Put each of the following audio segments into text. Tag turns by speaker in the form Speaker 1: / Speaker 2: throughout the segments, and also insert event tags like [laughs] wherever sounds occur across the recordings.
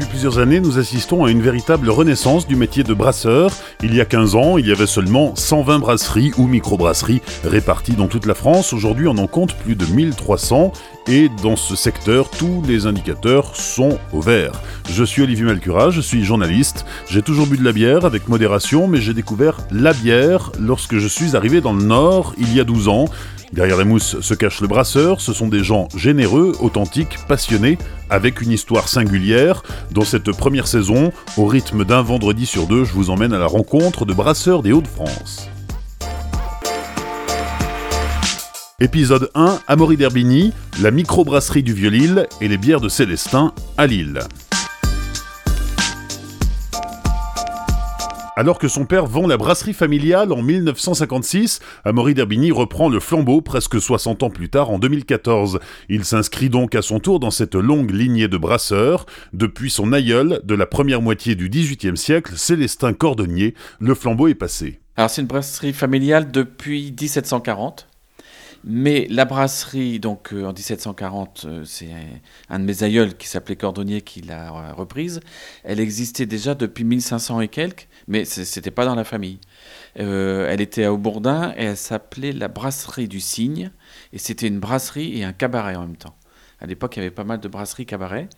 Speaker 1: Depuis plusieurs années, nous assistons à une véritable renaissance du métier de brasseur. Il y a 15 ans, il y avait seulement 120 brasseries ou microbrasseries réparties dans toute la France. Aujourd'hui, on en compte plus de 1300 et dans ce secteur, tous les indicateurs sont au vert. Je suis Olivier Malcura, je suis journaliste. J'ai toujours bu de la bière avec modération, mais j'ai découvert la bière lorsque je suis arrivé dans le Nord il y a 12 ans. Derrière les mousses se cache le brasseur, ce sont des gens généreux, authentiques, passionnés, avec une histoire singulière. Dans cette première saison, au rythme d'un vendredi sur deux, je vous emmène à la rencontre de brasseurs des Hauts-de-France. Épisode 1, Amaury d'Herbigny, la microbrasserie du Vieux-Lille et les bières de Célestin à Lille. Alors que son père vend la brasserie familiale en 1956, Amaury d'Herbigny reprend le flambeau presque 60 ans plus tard en 2014. Il s'inscrit donc à son tour dans cette longue lignée de brasseurs. Depuis son aïeul de la première moitié du XVIIIe siècle, Célestin Cordonnier, le flambeau est passé.
Speaker 2: Alors c'est une brasserie familiale depuis 1740. Mais la brasserie, donc euh, en 1740, euh, c'est un, de mes aïeuls qui s'appelait Cordonnier qui l'a euh, reprise. Elle existait déjà depuis 1500 et quelques, mais c'était pas dans la famille. elle était à Aubourdin et elle s'appelait la brasserie du Cygne. Et c'était une brasserie et un cabaret en même temps. À l'époque, il y avait pas mal de brasseries cabarets.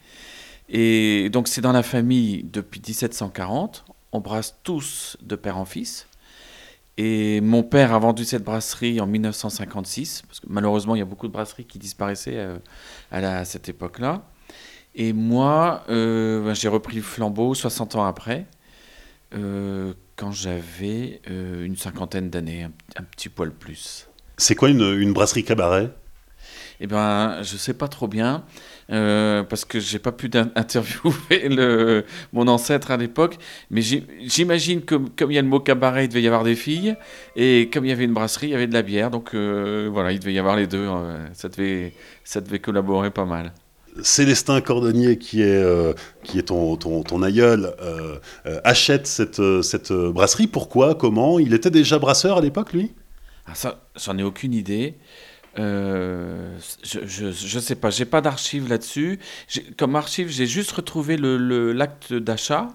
Speaker 2: Et donc c'est dans la famille depuis 1740. On brasse tous de père en fils. Et mon père a vendu cette brasserie en 1956, parce que malheureusement, il y a beaucoup de brasseries qui disparaissaient euh, à, cette époque-là. Et moi, euh, ben, j'ai repris le flambeau 60 ans après, euh, quand j'avais une cinquantaine d'années, un, petit poil plus.
Speaker 1: C'est quoi une, une brasserie cabaret?
Speaker 2: Eh bien, je ne sais pas trop bien. Euh, parce que j'ai pas pu [laughs] interviewer le, mon ancêtre à l'époque. Mais j'imagine que comme il y a le mot cabaret, il devait y avoir des filles, et comme il y avait une brasserie, il y avait de la bière. Donc euh, voilà, il devait y avoir les deux. Euh, ça, devait, ça devait collaborer pas mal.
Speaker 1: Célestin Cordonnier, qui est, qui est ton, ton, ton aïeul, achète cette, cette brasserie. Pourquoi? Comment? Il était déjà brasseur à l'époque, lui?
Speaker 2: Ah, Ça, j'en ai aucune idée. Euh, je, je, sais pas, j'ai pas d'archives là-dessus. Comme archive, j'ai juste retrouvé l'acte le, d'achat,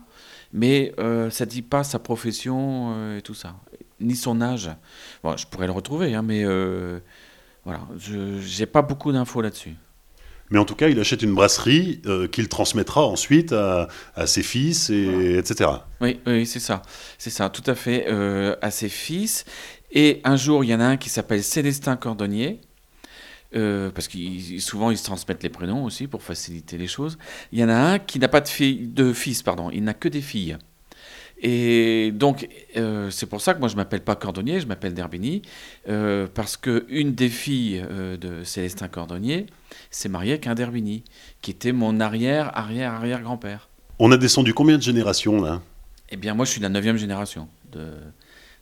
Speaker 2: mais euh, ça dit pas sa profession euh, et tout ça, ni son âge. Bon, je pourrais le retrouver, hein, mais euh, voilà, je j'ai pas beaucoup d'infos là-dessus.
Speaker 1: Mais en tout cas, il achète une brasserie qu'il transmettra ensuite à, à ses fils, et, etc.
Speaker 2: Oui, oui c'est ça. C'est ça, tout à fait. à ses fils. Et un jour, il y en a un qui s'appelle Célestin Cordonnier, euh, parce que souvent ils se transmettent les prénoms aussi pour faciliter les choses. Il y en a un qui n'a pas de, fille, de fils, pardon, il n'a que des filles. Et donc, euh, c'est pour ça que moi je m'appelle pas Cordonnier, je m'appelle Derbini, euh, parce que une des filles de Célestin Cordonnier s'est mariée avec un Derbini, qui était mon arrière, arrière, arrière grand-père.
Speaker 1: On a descendu combien de générations là?
Speaker 2: Eh bien, moi je suis la neuvième génération de,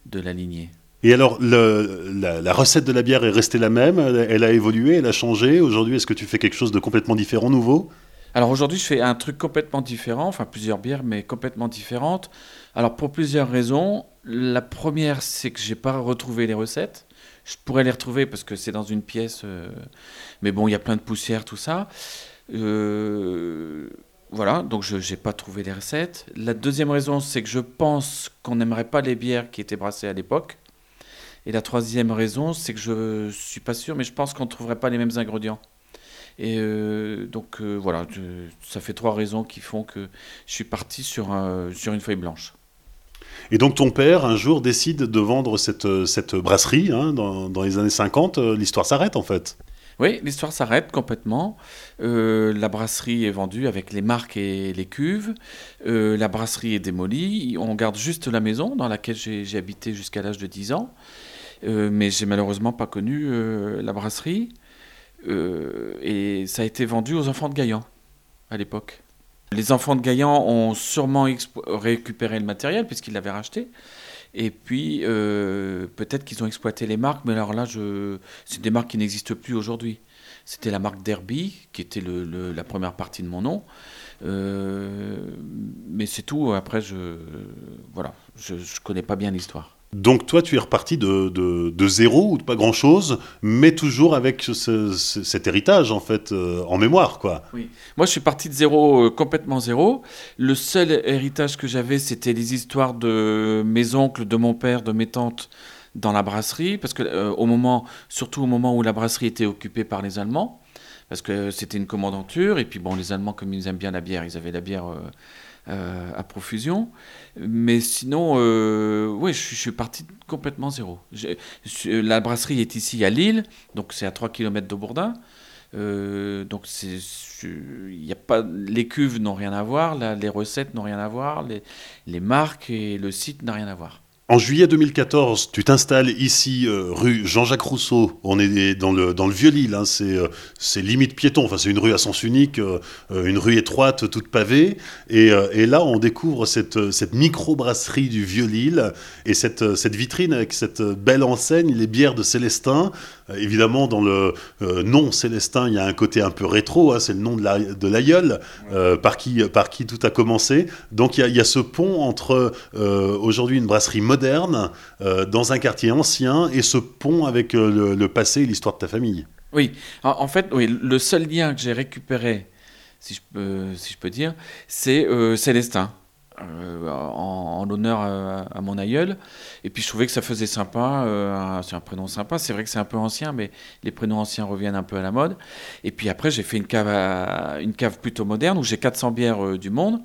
Speaker 2: de la lignée.
Speaker 1: Et alors, la, recette de la bière est restée la même Elle a évolué Elle a changé Aujourd'hui, est-ce que tu fais quelque chose de complètement différent, nouveau?
Speaker 2: Alors aujourd'hui, je fais un truc complètement différent, enfin plusieurs bières, mais complètement différentes. Alors pour plusieurs raisons. La première, c'est que j'ai pas retrouvé les recettes. Je pourrais les retrouver parce que c'est dans une pièce, euh, mais bon, il y a plein de poussière, tout ça. Euh, voilà, donc je n'ai pas trouvé les recettes. La deuxième raison, c'est que je pense qu'on n'aimerait pas les bières qui étaient brassées à l'époque. Et la troisième raison, c'est que je suis pas sûr, mais je pense qu'on ne trouverait pas les mêmes ingrédients. Et euh, donc euh, voilà, ça fait trois raisons qui font que je suis parti sur, sur une feuille blanche.
Speaker 1: Et donc ton père, un jour, décide de vendre cette, cette brasserie hein, dans, dans, les années 50. L'histoire s'arrête en fait.
Speaker 2: Oui, l'histoire s'arrête complètement. Euh, la brasserie est vendue avec les marques et les cuves. la brasserie est démolie. On garde juste la maison dans laquelle j'ai habité jusqu'à l'âge de 10 ans. Euh, mais j'ai malheureusement pas connu euh, la brasserie. Euh, et ça a été vendu aux enfants de Gaillan à l'époque. Les enfants de Gaillan ont sûrement récupéré le matériel puisqu'ils l'avaient racheté. Et puis, peut-être qu'ils ont exploité les marques, mais alors là, c'est des marques qui n'existent plus aujourd'hui. C'était la marque Derby, qui était la première partie de mon nom. mais c'est tout. Après, je voilà, je connais pas bien l'histoire.
Speaker 1: Donc toi, tu es reparti de, de, zéro ou de pas grand-chose, mais toujours avec cet héritage en fait euh, en mémoire, quoi.
Speaker 2: Moi, je suis parti de zéro, euh, complètement zéro. Le seul héritage que j'avais, c'était les histoires de mes oncles, de mon père, de mes tantes dans la brasserie, parce que euh, au moment, surtout au moment où la brasserie était occupée par les Allemands, parce que c'était une commandanture, et puis bon, les Allemands, comme ils aiment bien la bière, ils avaient la bière euh, à profusion. Mais sinon, euh, je, suis parti complètement zéro. La brasserie est ici à Lille, donc c'est à 3 km de Bourdin. Euh, donc c'est, y a pas, les cuves n'ont rien à voir, les recettes n'ont rien à voir, les, les marques et le site n'ont rien à voir.
Speaker 1: En juillet 2014, tu t'installes ici, euh, rue Jean-Jacques Rousseau. On est dans le, dans le Vieux-Lille, hein. euh, c'est, limite piéton. Enfin, c'est une rue à sens unique, euh, une rue étroite, toute pavée. Et, et là, on découvre cette, cette micro-brasserie du Vieux-Lille et cette, cette vitrine avec cette belle enseigne, les bières de Célestin. évidemment, dans le nom Célestin, il y a un côté un peu rétro. Hein. c'est le nom de, l'aïeul par, qui, par qui tout a commencé. Donc, il y a, y a ce pont entre aujourd'hui une brasserie moderne moderne euh, dans un quartier ancien et ce pont avec euh, le, passé et l'histoire de ta famille.
Speaker 2: Oui, en, fait, oui, le seul lien que j'ai récupéré, si je peux, si je peux dire, c'est euh, Célestin. en, l'honneur à, mon aïeul. Et puis je trouvais que ça faisait sympa, c'est un prénom sympa, c'est vrai que c'est un peu ancien, mais les prénoms anciens reviennent un peu à la mode. Et puis après j'ai fait une cave, une cave plutôt moderne où j'ai 400 bières du monde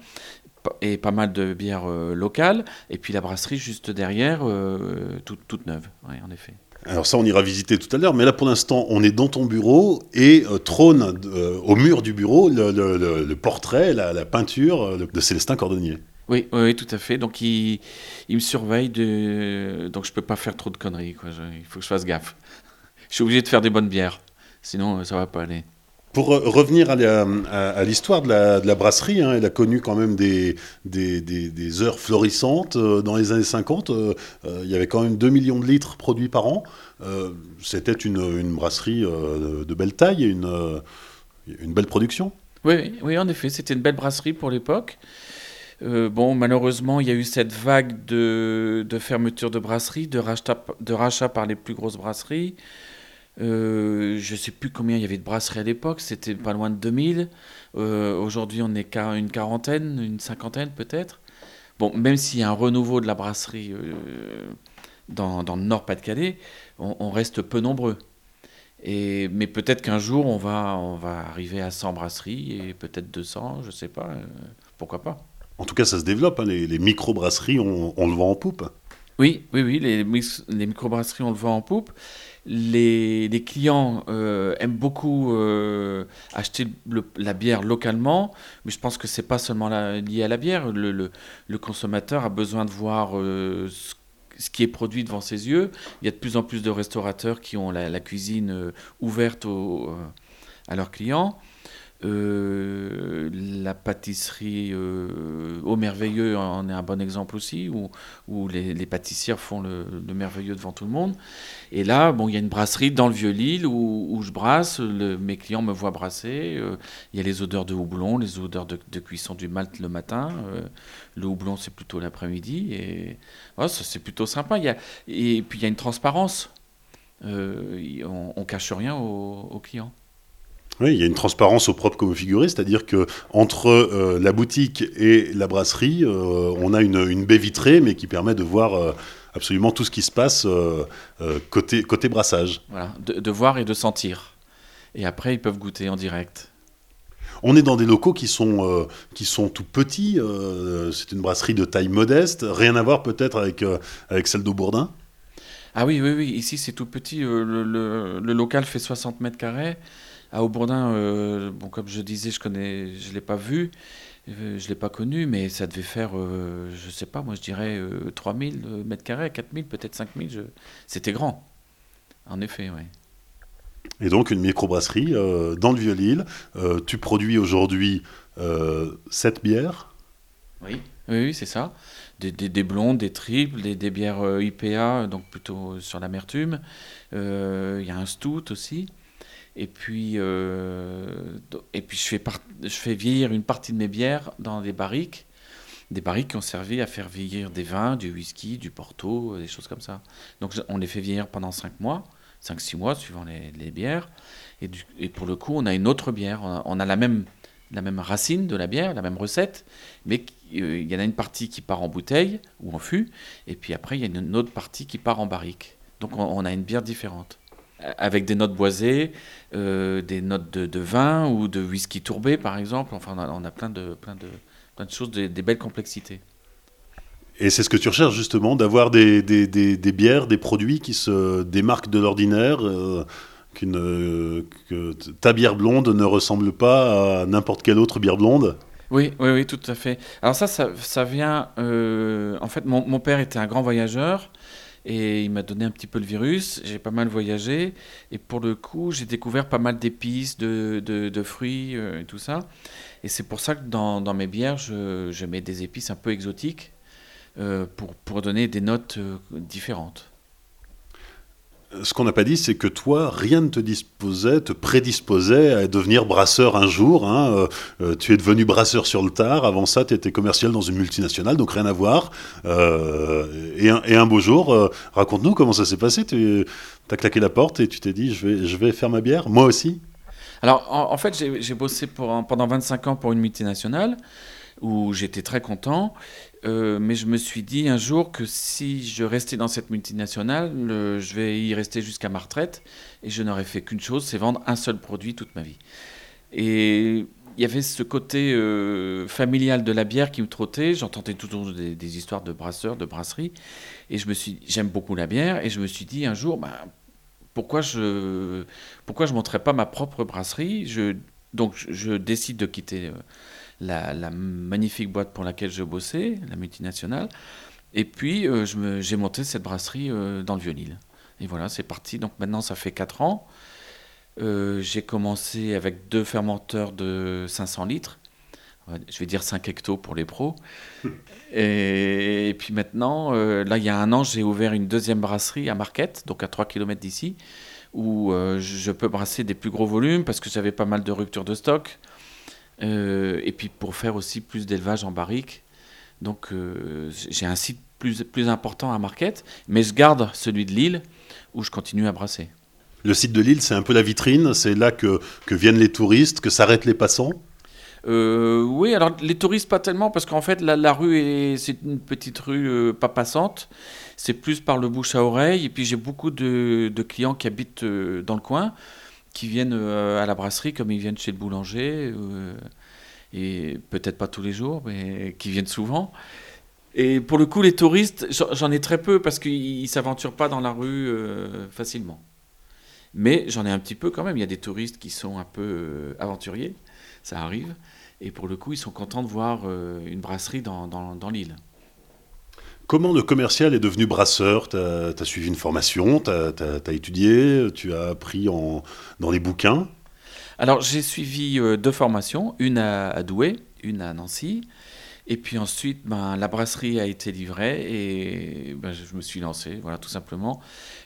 Speaker 2: et pas mal de bières euh, locales, et puis la brasserie juste derrière, euh, toute, neuve, en effet.
Speaker 1: Alors ça, on ira visiter tout à l'heure, mais là pour l'instant, on est dans ton bureau et euh, trône au mur du bureau le, portrait, la, peinture de Célestin Cordonnier.
Speaker 2: Oui, oui, tout à fait. Donc il, il me surveille, de... donc je peux pas faire trop de conneries. Quoi. il faut que je fasse gaffe. Je suis obligé de faire des bonnes bières, sinon ça va pas aller.
Speaker 1: Pour revenir à l'histoire de, la, brasserie, hein, elle a connu quand même des, heures florissantes. Euh, dans les années 50, euh, euh, il y avait quand même 2 millions de litres produits par an. C'était une, brasserie de belle taille une, belle production.
Speaker 2: Oui, oui, en effet, c'était une belle brasserie pour l'époque. bon, malheureusement, il y a eu cette vague de, de fermeture de brasseries, de rachat, de rachat par les plus grosses brasseries. Euh, je ne sais plus combien il y avait de brasseries à l'époque, c'était pas loin de 2000. Euh, aujourd'hui, on est qu'à une quarantaine, une cinquantaine peut-être. Bon, même s'il y a un renouveau de la brasserie euh, dans, dans, le Nord-Pas-de-Calais, on, reste peu nombreux. Et, mais peut-être qu'un jour, on va, on va arriver à 100 brasseries et peut-être 200, je ne sais pas. pourquoi pas
Speaker 1: En tout cas, ça se développe. Hein, les, les micro-brasseries, on, on, le vend en poupe.
Speaker 2: Oui, oui, oui, les, les micro-brasseries, on le vend en poupe les, clients euh, aiment beaucoup euh, acheter la bière localement, mais je pense que c'est pas seulement lié à la bière. Le, consommateur a besoin de voir euh, ce, qui est produit devant ses yeux. Il y a de plus en plus de restaurateurs qui ont la, cuisine ouverte à leurs clients. Euh, la pâtisserie euh, au merveilleux en est un bon exemple aussi, où, les, les, pâtissières font le, merveilleux devant tout le monde. Et là, bon, il y a une brasserie dans le Vieux-Lille où, où, je brasse, mes clients me voient brasser. Euh, il y a les odeurs de houblon, les odeurs de, cuisson du malt le matin. le houblon, c'est plutôt l'après-midi. Et c'est plutôt sympa. Et puis, il y a une transparence. on, on cache rien aux clients.
Speaker 1: Oui, il y a une transparence au propre comme au figuré, c'est-à-dire que entre euh, la boutique et la brasserie, euh, on a une, baie vitrée, mais qui permet de voir euh, absolument tout ce qui se passe côté, côté brassage.
Speaker 2: Voilà, de, voir et de sentir. Et après, ils peuvent goûter en direct.
Speaker 1: On est dans des locaux qui sont, qui sont tout petits. c'est une brasserie de taille modeste. Rien à voir peut-être avec, avec celle d'Aubourdin
Speaker 2: Ah oui, oui, oui. Ici, c'est tout petit. Le, le, local fait 60 mètres carrés. À Aubourdin, euh, bon, comme je disais, je connais, je l'ai pas vu, euh, je l'ai pas connu, mais ça devait faire, euh, je sais pas, moi je dirais 3000 mètres carrés, 4000, peut-être 5000. Je... C'était grand, en effet, oui.
Speaker 1: Et donc une microbrasserie dans le Vieux-Lille. tu produis aujourd'hui 7 bières?
Speaker 2: Oui, oui, c'est ça. Des, des, blondes, des triples, des, des bières IPA, donc plutôt sur l'amertume. Il y a un stout aussi. Et puis, euh, et puis je, fais je fais vieillir une partie de mes bières dans des barriques. des barriques qui ont servi à faire vieillir des vins, du whisky, du porto, des choses comme ça. Donc on les fait vieillir pendant 5 mois, 5-6 mois suivant les, bières. Et, pour le coup, on a une autre bière. On a, la, même, la même racine de la bière, la même recette, mais euh, il y en a une partie qui part en bouteille ou en fût, et puis après, il y a une autre partie qui part en barrique. Donc on, a une bière différente. Avec des notes boisées, euh, des notes de, vin ou de whisky tourbé, par exemple. Enfin, on a, plein, de, plein, de, plein de choses, des, belles complexités.
Speaker 1: Et c'est ce que tu recherches justement, d'avoir des, des, des, bières, des produits qui se démarquent de l'ordinaire, euh, qu'une, que ta bière blonde ne ressemble pas à n'importe quelle autre bière blonde?
Speaker 2: Oui, oui, oui, tout à fait. Alors ça, ça, vient... Euh, en fait, mon, mon, père était un grand voyageur et il m'a donné un petit peu le virus. J'ai pas mal voyagé et pour le coup, j'ai découvert pas mal d'épices, de, de, fruits euh, et tout ça. Et c'est pour ça que dans, dans mes bières, je, je, mets des épices un peu exotiques euh, pour, pour donner des notes différentes
Speaker 1: ce qu'on n'a pas dit, c'est que toi, rien ne te disposait, te prédisposait à devenir brasseur un jour. Hein. Euh, euh, tu es devenu brasseur sur le tard. Avant ça, tu étais commercial dans une multinationale, donc rien à voir. Euh, et, un, beau jour, raconte-nous comment ça s'est passé. Tu as claqué la porte et tu t'es dit, je vais, je vais faire ma bière, moi aussi.
Speaker 2: Alors, en, fait, j'ai bossé pour, pendant 25 ans pour une multinationale où j'étais très content. Euh, mais je me suis dit un jour que si je restais dans cette multinationale, je vais y rester jusqu'à ma retraite et je n'aurais fait qu'une chose, c'est vendre un seul produit toute ma vie. Et il y avait ce côté euh, familial de la bière qui me trottait. J'entendais toujours des, des, histoires de brasseurs, de brasseries, et je me suis, j'aime beaucoup la bière, et je me suis dit un jour, ben, pourquoi je, pourquoi je monterais pas ma propre brasserie? Donc je décide de quitter. La, magnifique boîte pour laquelle je bossais, la multinationale. Et puis, euh, j'ai monté cette brasserie euh, dans le Vieux-Lille. Et voilà, c'est parti. Donc maintenant, ça fait 4 ans. Euh, j'ai commencé avec deux fermenteurs de 500 litres. Je vais dire 5 hectos pour les pros. Et, puis maintenant, là, il y a un an, j'ai ouvert une deuxième brasserie à Marquette, donc à 3 km d'ici, où je peux brasser des plus gros volumes parce que j'avais pas mal de ruptures de stock. Euh, et puis pour faire aussi plus d'élevage en barrique. Donc euh, j'ai un site plus, plus important à Marquette, mais je garde celui de Lille où je continue à brasser.
Speaker 1: Le site de Lille, c'est un peu la vitrine, c'est là que, que, viennent les touristes, que s'arrêtent les passants?
Speaker 2: Euh, Oui, alors les touristes pas tellement, parce qu'en fait la, la rue, c'est une petite rue pas passante, c'est plus par le bouche à oreille, et puis j'ai beaucoup de, de, clients qui habitent dans le coin qui viennent euh, à la brasserie comme ils viennent chez le boulanger, euh, et peut-être pas tous les jours, mais qui viennent souvent. Et pour le coup, les touristes, j'en ai très peu parce qu'ils ne s'aventurent pas dans la rue euh, facilement. Mais j'en ai un petit peu quand même. Il y a des touristes qui sont un peu aventuriers, ça arrive. Et pour le coup, ils sont contents de voir une brasserie dans, dans, dans l'île.
Speaker 1: Comment le commercial est devenu brasseur? Tu as, suivi une formation, tu as, étudié, tu as appris en, dans les bouquins?
Speaker 2: Alors j'ai suivi euh, deux formations, une à, Douai, une à Nancy. Et puis ensuite, ben, la brasserie a été livrée et ben, je me suis lancé, voilà, tout simplement.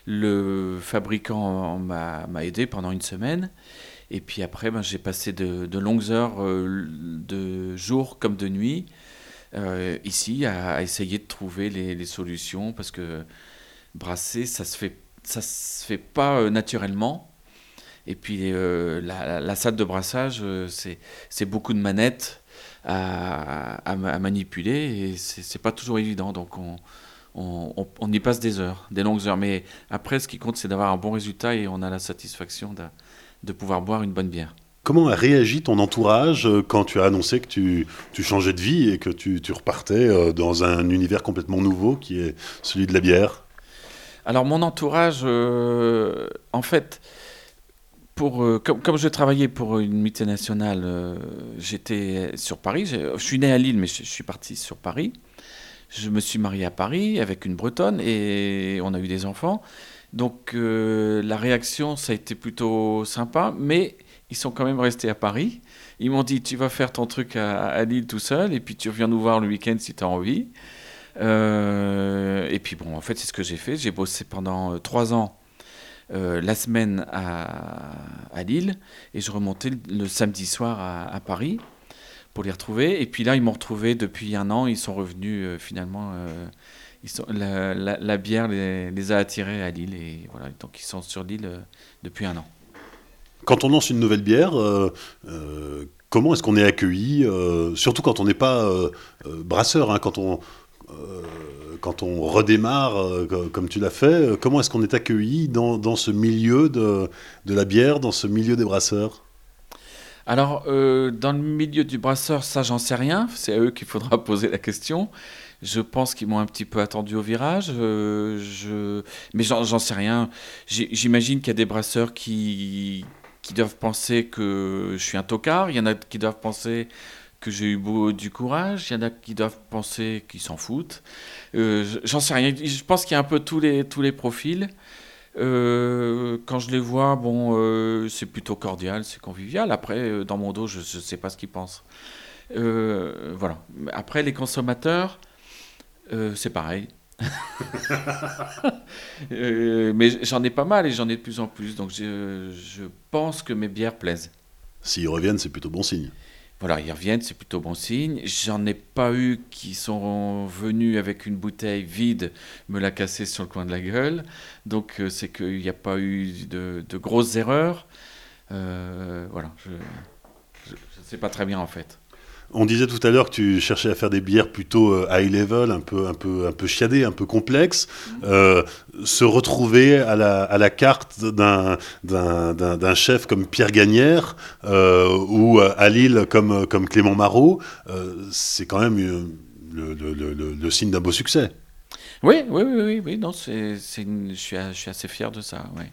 Speaker 2: Le fabricant m'a aidé pendant une semaine. Et puis après, ben, j'ai passé de, longues heures, euh, de jour comme de nuit, euh, ici à, essayer de trouver les, solutions parce que brasser, ça se fait, ça se fait pas euh, naturellement. Et puis euh, la, salle de brassage, c'est beaucoup de manettes à, manipuler et c'est pas toujours évident. Donc on, y passe des heures, des longues heures. Mais après, ce qui compte, c'est d'avoir un bon résultat et on a la satisfaction de pouvoir boire une bonne bière.
Speaker 1: Comment a réagi ton entourage euh, quand tu as annoncé que tu, changeais de vie et que tu, repartais euh, dans un univers complètement nouveau qui est celui de la bière?
Speaker 2: Alors mon entourage, euh, en fait, pour, comme, je travaillais pour une multinationale, j'étais sur Paris. Je suis né à Lille, mais je, je, suis parti sur Paris. Je me suis marié à Paris avec une Bretonne et on a eu des enfants. Donc la réaction, ça a été plutôt sympa, mais ils sont quand même restés à Paris. Ils m'ont dit Tu vas faire ton truc à, Lille tout seul, et puis tu reviens nous voir le week-end si tu as envie. Euh, et puis bon, en fait, c'est ce que j'ai fait. J'ai bossé pendant euh, trois ans euh, la semaine à, à, Lille, et je remontais le, samedi soir à, Paris pour les retrouver. Et puis là, ils m'ont retrouvé depuis un an. Ils sont revenus finalement. La, bière les, a attirés à Lille et voilà, donc ils sont sur l'île depuis un an.
Speaker 1: Quand on lance une nouvelle bière, comment est-ce qu'on est accueilli Surtout quand on n'est pas brasseur, hein, quand on quand on redémarre, euh, comme tu l'as fait, euh, comment est-ce qu'on est accueilli dans, ce milieu de, la bière, dans ce milieu des brasseurs?
Speaker 2: Alors, euh, dans le milieu du brasseur, ça, j'en sais rien. C'est à eux qu'il faudra [laughs] poser la question. Je pense qu'ils m'ont un petit peu attendu au virage. je... Mais j'en sais rien. J'imagine qu'il y a des brasseurs qui... qui doivent penser que je suis un tocard. Il y en a qui doivent penser que j'ai eu du courage, il y en a qui doivent penser qu'ils s'en foutent. Euh, j'en sais rien. Je pense qu'il y a un peu tous les, tous les profils. Euh, quand je les vois, bon, euh, c'est plutôt cordial, c'est convivial. Après, dans mon dos, je ne sais pas ce qu'ils pensent. voilà. Après, les consommateurs, c'est pareil. [laughs] mais j'en ai pas mal et j'en ai de plus en plus. Donc je, je pense que mes bières plaisent.
Speaker 1: S'ils reviennent, c'est plutôt bon signe.
Speaker 2: Voilà, ils reviennent, c'est plutôt bon signe. J'en ai pas eu qui sont venus avec une bouteille vide me la casser sur le coin de la gueule. Donc euh, c'est qu'il n'y a pas eu de, grosses erreurs. Euh, voilà, je ne sais pas très bien en fait.
Speaker 1: On disait tout à l'heure que tu cherchais à faire des bières plutôt euh, high level, un peu, un peu, un peu chiadées, un peu complexes. Euh, se retrouver à la, à la carte d'un, d'un, chef comme Pierre Gagnère euh, ou à Lille comme, comme Clément Marot, c'est quand même le, le, le, signe d'un beau succès.
Speaker 2: Oui, oui, oui, oui, non, c'est, je, suis, je suis assez fier de ça. Oui.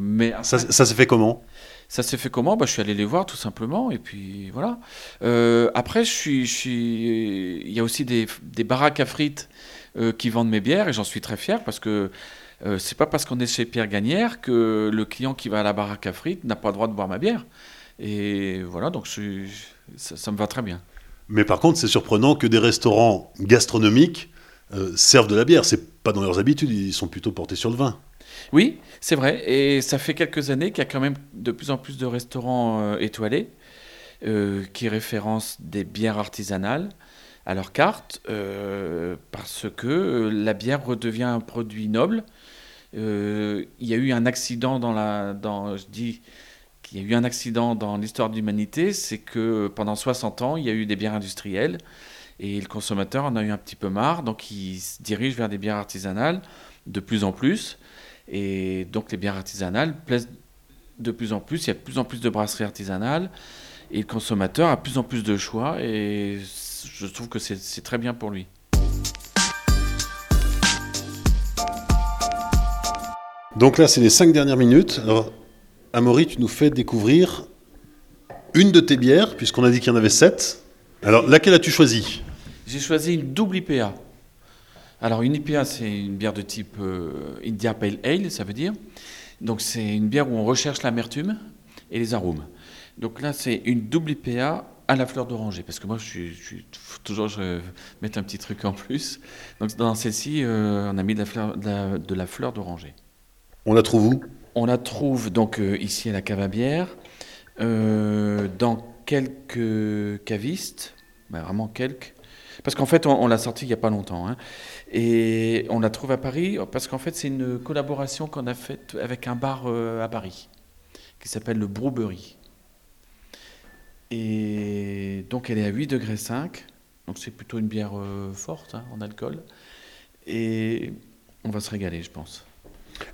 Speaker 1: mais ça, ça s'est fait comment?
Speaker 2: Ça s'est fait comment? Bah, Je suis allé les voir tout simplement, et puis voilà. Euh, après, je suis, il y a aussi des, des baraques à frites euh, qui vendent mes bières, et j'en suis très fier parce que euh, c'est pas parce qu'on est chez Pierre Gagnère que le client qui va à la baraque à frites n'a pas le droit de boire ma bière. Et voilà, donc ça, me va très bien.
Speaker 1: Mais par contre, c'est surprenant que des restaurants gastronomiques servent de la bière. C'est pas dans leurs habitudes, ils sont plutôt portés sur le vin.
Speaker 2: Oui, c'est vrai. Et ça fait quelques années qu'il y a quand même de plus en plus de restaurants euh, étoilés euh, qui référencent des bières artisanales à leur carte euh, parce que la bière redevient un produit noble. il y a eu un accident dans y a eu un accident dans l'histoire de l'humanité, c'est que pendant 60 ans, il y a eu des bières industrielles et le consommateur en a eu un petit peu marre, donc il se dirige vers des bières artisanales de plus en plus. Et donc les bières artisanales plaisent de plus en plus. Il y a de plus en plus de brasseries artisanales. Et le consommateur a de plus en plus de choix. Et je trouve que c'est très bien pour lui.
Speaker 1: Donc là, c'est les cinq dernières minutes. Alors, Amaury, tu nous fais découvrir une de tes bières, puisqu'on a dit qu'il y en avait sept. Alors, laquelle as-tu choisi?
Speaker 2: J'ai choisi une double IPA. Alors une IPA, c'est une bière de type euh, India Pale Ale, ça veut dire. Donc c'est une bière où on recherche l'amertume et les arômes. Donc là, c'est une double IPA à la fleur d'oranger, parce que moi, je suis, toujours, je mettre un petit truc en plus. Donc dans celle-ci, euh, on a mis de la fleur, de la, fleur d'oranger.
Speaker 1: On la trouve où?
Speaker 2: On la trouve donc euh, ici à la cave à bière, dans quelques cavistes, ben, vraiment quelques. Parce qu'en fait, on, l'a sorti il n'y a pas longtemps. Hein. Et on la trouve à Paris parce qu'en fait, c'est une collaboration qu'on a faite avec un bar euh, à Paris qui s'appelle le Brewberry. Et donc, elle est à 8 degrés 5. Donc, c'est plutôt une bière euh, forte hein, en alcool. Et on va se régaler, je pense.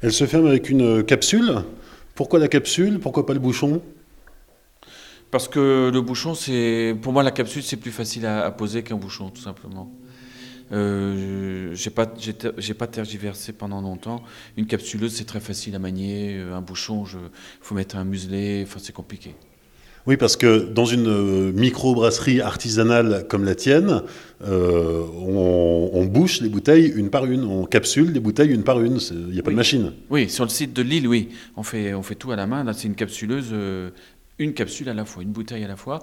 Speaker 1: Elle se ferme avec une capsule. Pourquoi la capsule? Pourquoi pas le bouchon?
Speaker 2: Parce que le bouchon, c'est pour moi la capsule, c'est plus facile à, poser qu'un bouchon, tout simplement. Euh, j'ai pas, j'ai pas tergiversé pendant longtemps. Une capsuleuse, c'est très facile à manier. Euh, un bouchon, il faut mettre un muselet. Enfin, c'est compliqué.
Speaker 1: Oui, parce que dans une euh, micro-brasserie artisanale comme la tienne, euh, on, bouche les bouteilles une par une, on capsule les bouteilles une par une, il n'y a pas de machine.
Speaker 2: Oui, sur le site de Lille, oui, on fait, on fait tout à la main. Là, c'est une capsuleuse une capsule à la fois, une bouteille à la fois.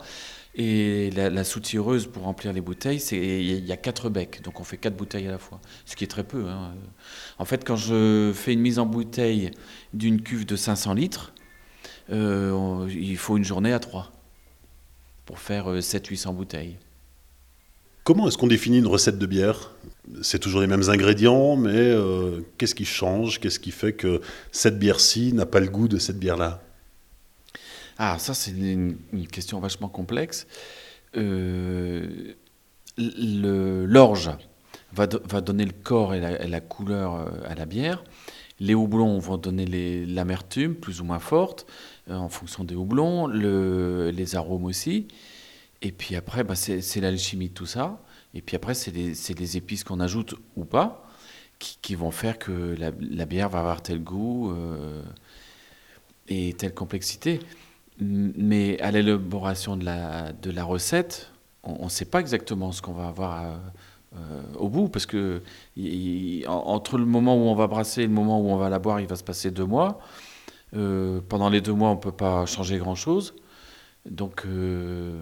Speaker 2: Et la, soutireuse pour remplir les bouteilles, il y a quatre becs, donc on fait quatre bouteilles à la fois, ce qui est très peu. Hein. En fait, quand je fais une mise en bouteille d'une cuve de 500 litres, euh, il faut une journée à trois. pour faire 700-800 bouteilles.
Speaker 1: Comment est-ce qu'on définit une recette de bière? C'est toujours les mêmes ingrédients, mais qu'est-ce qui change? Qu'est-ce qui fait que cette bière-ci n'a pas le goût de cette bière-là?
Speaker 2: Ah, ça c'est une, question vachement complexe. L'orge va, va, donner le corps et la, couleur à la bière. Les houblons vont donner l'amertume plus ou moins forte euh, en fonction des houblons, le, les arômes aussi. Et puis après, bah, c'est l'alchimie de tout ça. Et puis après, c'est les, épices qu'on ajoute ou pas qui, vont faire que la, bière va avoir tel goût euh, et telle complexité. Mais à l'élaboration de la, de la recette, on ne sait pas exactement ce qu'on va avoir à, euh, au bout, parce que entre le moment où on va brasser et le moment où on va la boire, il va se passer deux mois. Euh, pendant les deux mois, on ne peut pas changer grand-chose. Donc, euh,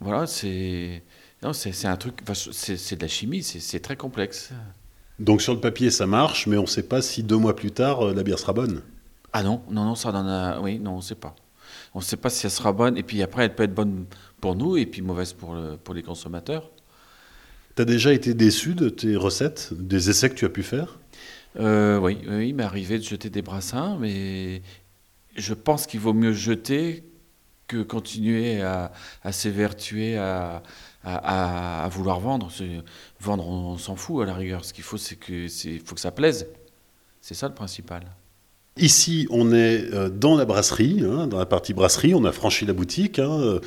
Speaker 2: voilà, c'est c'est un truc, c'est de la chimie, c'est très complexe.
Speaker 1: Donc sur le papier, ça marche, mais on ne sait pas si deux mois plus tard, la bière sera bonne.
Speaker 2: Ah non, non, non, ça en a, oui, non, on ne sait pas. On ne sait pas si elle sera bonne, et puis après, elle peut être bonne pour nous, et puis mauvaise pour, pour les consommateurs.
Speaker 1: Tu as déjà été déçu de tes recettes, des essais que tu as pu faire?
Speaker 2: Euh, Oui, oui, il m'est arrivé de jeter des brassins, mais je pense qu'il vaut mieux jeter que continuer à, s'évertuer, à, à, vouloir vendre. Vendre, on, s'en fout à la rigueur. Ce qu'il faut, c'est que, faut que ça plaise. C'est ça le principal.
Speaker 1: Ici, on est euh, dans la brasserie, hein, dans la partie brasserie. On a franchi la boutique. Hein,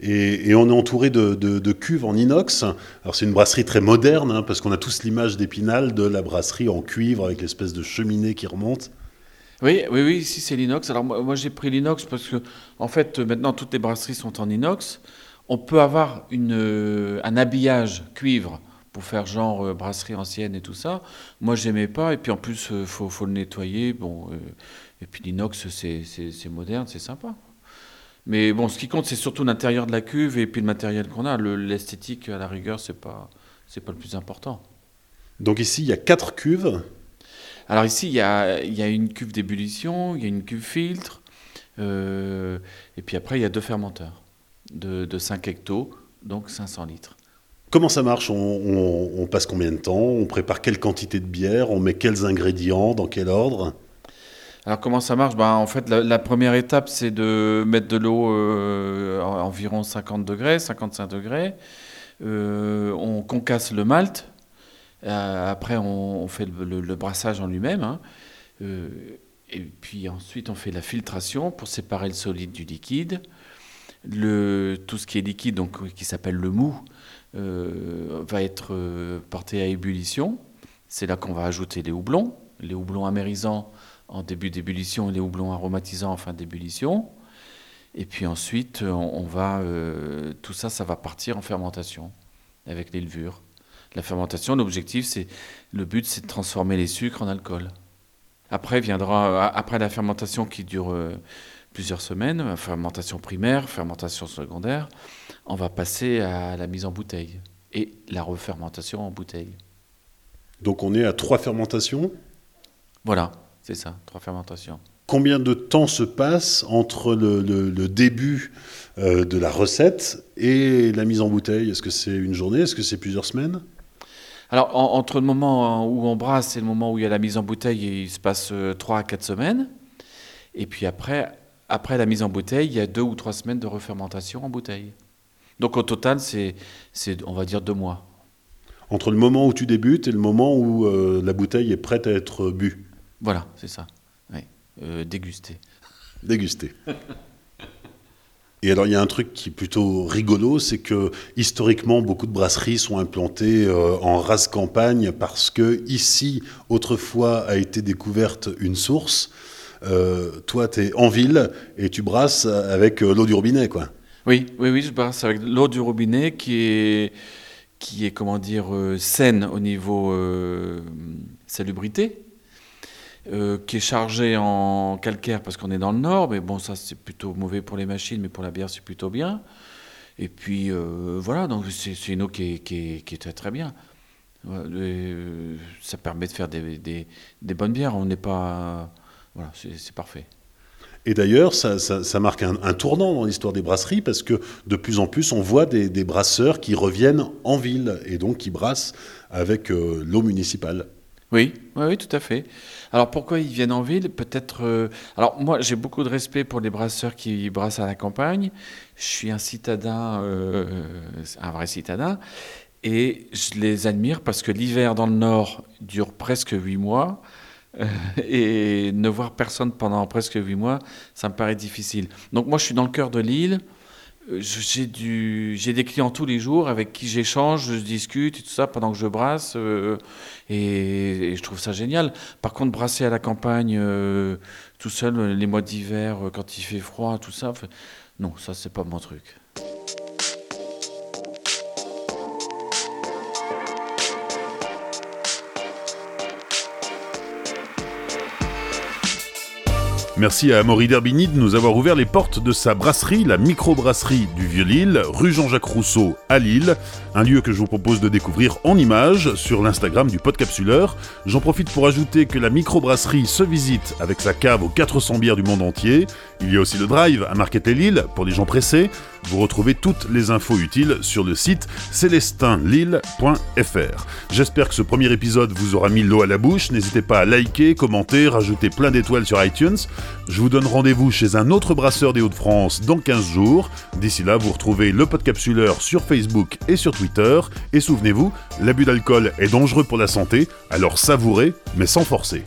Speaker 1: et, on est entouré de, cuves en inox. Alors c'est une brasserie très moderne, hein, parce qu'on a tous l'image d'Épinal de la brasserie en cuivre avec l'espèce de cheminée qui remonte.
Speaker 2: Oui, oui, oui, ici c'est l'inox. Alors moi, j'ai pris l'inox parce que, en fait, maintenant toutes les brasseries sont en inox. On peut avoir une, euh, un habillage cuivre pour faire genre euh, brasserie ancienne et tout ça. Moi, j'aimais pas. Et puis en plus, il euh, faut, faut, le nettoyer. Bon, et puis l'inox, c'est moderne, c'est sympa. Mais bon, ce qui compte, c'est surtout l'intérieur de la cuve et puis le matériel qu'on a. L'esthétique, à la rigueur, c'est pas, c'est pas le plus important.
Speaker 1: Donc ici, il y a quatre cuves.
Speaker 2: Alors ici, il y a, il y a une cuve d'ébullition, il y a une cuve filtre, euh, et puis après, il y a deux fermenteurs de, de 5 hectos, donc 500 litres.
Speaker 1: Comment ça marche on, passe combien de temps On prépare quelle quantité de bière On met quels ingrédients Dans quel ordre
Speaker 2: alors comment ça marche? Ben, En fait, la, première étape, c'est de mettre de l'eau euh, à environ 50 degrés, 55 degrés. Euh, on concasse le malt. Euh, après, on, fait le, brassage en lui-même. Hein. et puis ensuite, on fait la filtration pour séparer le solide du liquide. Le, tout ce qui est liquide, donc, qui s'appelle le mou, va être porté à ébullition. C'est là qu'on va ajouter les houblons. Les houblons amérisants en début d'ébullition et les houblons aromatisants en fin d'ébullition. Et puis ensuite, on, va, euh, tout ça, ça va partir en fermentation avec les levures. La fermentation, l'objectif, c'est, le but, c'est de transformer les sucres en alcool. Après viendra, après la fermentation qui dure euh, plusieurs semaines, fermentation primaire, fermentation secondaire, on va passer à la mise en bouteille et la refermentation en bouteille.
Speaker 1: Donc on est à trois fermentations?
Speaker 2: Voilà. C'est ça, trois fermentations.
Speaker 1: Combien de temps se passe entre le, début euh, de la recette et la mise en bouteille? Est-ce que c'est une journée? Est-ce que c'est plusieurs semaines?
Speaker 2: Alors, entre le moment où on brasse et le moment où il y a la mise en bouteille, il se passe euh, trois à quatre semaines. Et puis après, après la mise en bouteille, il y a deux ou trois semaines de refermentation en bouteille. Donc au total, c'est, on va dire, deux mois.
Speaker 1: Entre le moment où tu débutes et le moment où euh, la bouteille est prête à être bue
Speaker 2: voilà, c'est ça. Oui. Euh, déguster.
Speaker 1: Déguster. [laughs] Et alors, il y a un truc qui est plutôt rigolo, c'est que historiquement, beaucoup de brasseries sont implantées euh, en race campagne parce que ici, autrefois, a été découverte une source. Euh, toi, tu es en ville et tu brasses avec l'eau du robinet, quoi.
Speaker 2: Oui, oui, oui, je brasse avec l'eau du robinet qui est, qui est comment dire, saine au niveau salubrité. Euh, qui est chargé en calcaire parce qu'on est dans le nord, mais bon, ça c'est plutôt mauvais pour les machines, mais pour la bière c'est plutôt bien. Et puis euh, voilà, donc c'est une eau qui est, qui est, très très bien. Euh, ça permet de faire des, des, des bonnes bières, on n'est pas. Voilà, c'est parfait.
Speaker 1: Et d'ailleurs, ça, marque un, tournant dans l'histoire des brasseries parce que de plus en plus, on voit des, brasseurs qui reviennent en ville et donc qui brassent avec euh, l'eau municipale.
Speaker 2: Oui, oui, tout à fait. Alors pourquoi ils viennent en ville? Peut-être. Euh, alors moi, j'ai beaucoup de respect pour les brasseurs qui brassent à la campagne. Je suis un citadin, euh, un vrai citadin, et je les admire parce que l'hiver dans le Nord dure presque huit mois. Euh, et ne voir personne pendant presque huit mois, ça me paraît difficile. Donc moi, je suis dans le cœur de l'île. Euh, j'ai des clients tous les jours avec qui j'échange, je discute et tout ça pendant que je brasse. Euh, et, je trouve ça génial. Par contre, brasser à la campagne tout seul, les mois d'hiver, quand il fait froid, tout ça, non, ça, c'est pas mon truc.
Speaker 1: Merci à Amaury Derbini de nous avoir ouvert les portes de sa brasserie, la microbrasserie du Vieux-Lille, rue Jean-Jacques Rousseau à Lille, un lieu que je vous propose de découvrir en images sur l'Instagram du Podcapsuleur. J'en profite pour ajouter que la microbrasserie se visite avec sa cave aux 400 bières du monde entier. Il y a aussi le drive à Marquette Lille pour les gens pressés. Vous retrouvez toutes les infos utiles sur le site célestinlille.fr. J'espère que ce premier épisode vous aura mis l'eau à la bouche. N'hésitez pas à liker, commenter, rajouter plein d'étoiles sur iTunes. Je vous donne rendez-vous chez un autre brasseur des Hauts-de-France dans 15 jours. D'ici là, vous retrouvez le podcapsuleur sur Facebook et sur Twitter. Et souvenez-vous, l'abus d'alcool est dangereux pour la santé, alors savourez, mais sans forcer.